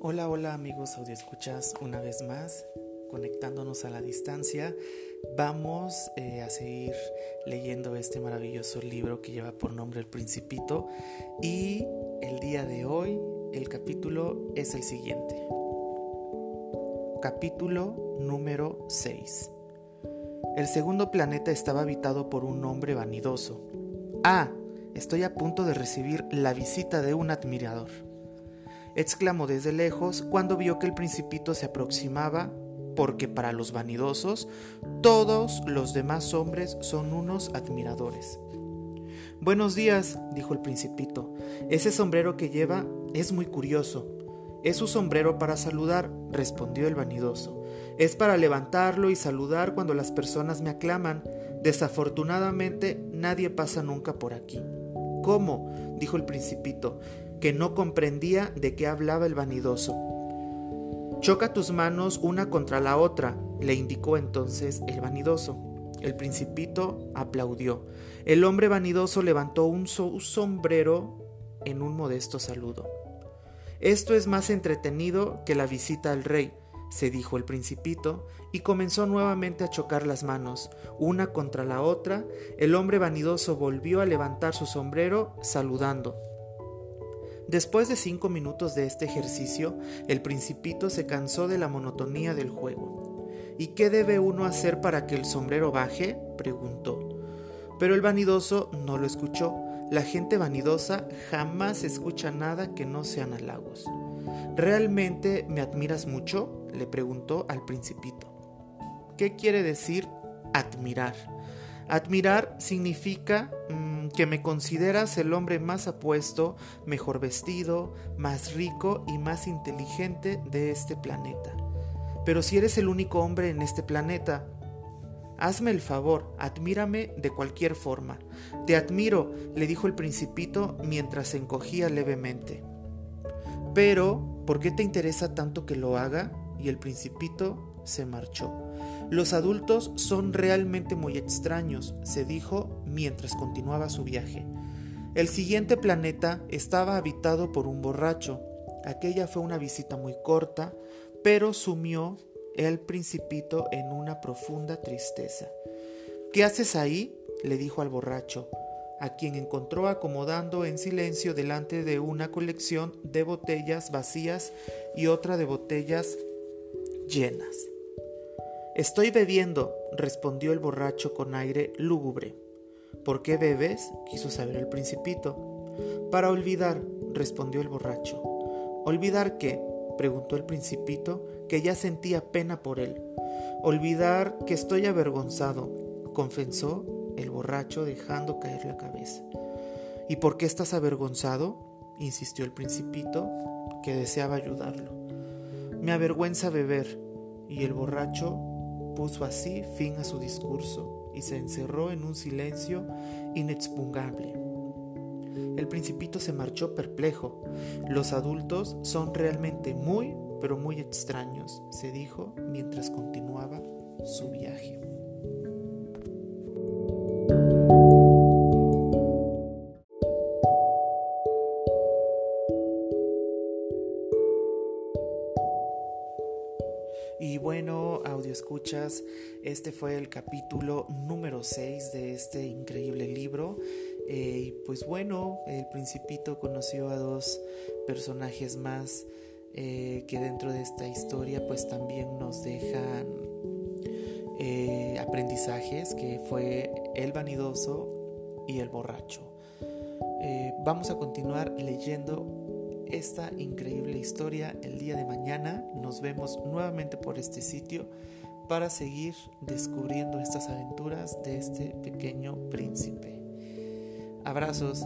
Hola amigos escuchas una vez más, conectándonos a la distancia, vamos eh, a seguir leyendo este maravilloso libro que lleva por nombre El Principito y el día de hoy el capítulo es el siguiente. Capítulo número 6. El segundo planeta estaba habitado por un hombre vanidoso. Ah, estoy a punto de recibir la visita de un admirador exclamó desde lejos cuando vio que el principito se aproximaba, porque para los vanidosos todos los demás hombres son unos admiradores. Buenos días, dijo el principito. Ese sombrero que lleva es muy curioso. Es su sombrero para saludar, respondió el vanidoso. Es para levantarlo y saludar cuando las personas me aclaman. Desafortunadamente nadie pasa nunca por aquí. ¿Cómo? dijo el principito que no comprendía de qué hablaba el vanidoso. Choca tus manos una contra la otra, le indicó entonces el vanidoso. El principito aplaudió. El hombre vanidoso levantó un sombrero en un modesto saludo. Esto es más entretenido que la visita al rey, se dijo el principito, y comenzó nuevamente a chocar las manos, una contra la otra. El hombre vanidoso volvió a levantar su sombrero, saludando. Después de cinco minutos de este ejercicio, el principito se cansó de la monotonía del juego. ¿Y qué debe uno hacer para que el sombrero baje? preguntó. Pero el vanidoso no lo escuchó. La gente vanidosa jamás escucha nada que no sean halagos. ¿Realmente me admiras mucho? le preguntó al principito. ¿Qué quiere decir admirar? Admirar significa mm, que me consideras el hombre más apuesto, mejor vestido, más rico y más inteligente de este planeta. Pero si eres el único hombre en este planeta, hazme el favor, admírame de cualquier forma. Te admiro, le dijo el principito mientras se encogía levemente. Pero, ¿por qué te interesa tanto que lo haga? Y el principito se marchó. Los adultos son realmente muy extraños, se dijo mientras continuaba su viaje. El siguiente planeta estaba habitado por un borracho. Aquella fue una visita muy corta, pero sumió el principito en una profunda tristeza. ¿Qué haces ahí? le dijo al borracho, a quien encontró acomodando en silencio delante de una colección de botellas vacías y otra de botellas llenas. Estoy bebiendo, respondió el borracho con aire lúgubre. ¿Por qué bebes? quiso saber el principito. Para olvidar, respondió el borracho. ¿Olvidar qué? preguntó el principito, que ya sentía pena por él. Olvidar que estoy avergonzado, confesó el borracho dejando caer la cabeza. ¿Y por qué estás avergonzado? insistió el principito, que deseaba ayudarlo. Me avergüenza beber, y el borracho puso así fin a su discurso y se encerró en un silencio inexpugnable. El principito se marchó perplejo. Los adultos son realmente muy, pero muy extraños, se dijo mientras continuaba su viaje. Y bueno, audio escuchas, este fue el capítulo número 6 de este increíble libro. Eh, y pues bueno, el principito conoció a dos personajes más eh, que dentro de esta historia pues también nos dejan eh, aprendizajes, que fue el vanidoso y el borracho. vamos a continuar leyendo esta increíble historia el día de mañana. Nos vemos nuevamente por este sitio para seguir descubriendo estas aventuras de este pequeño príncipe. Abrazos.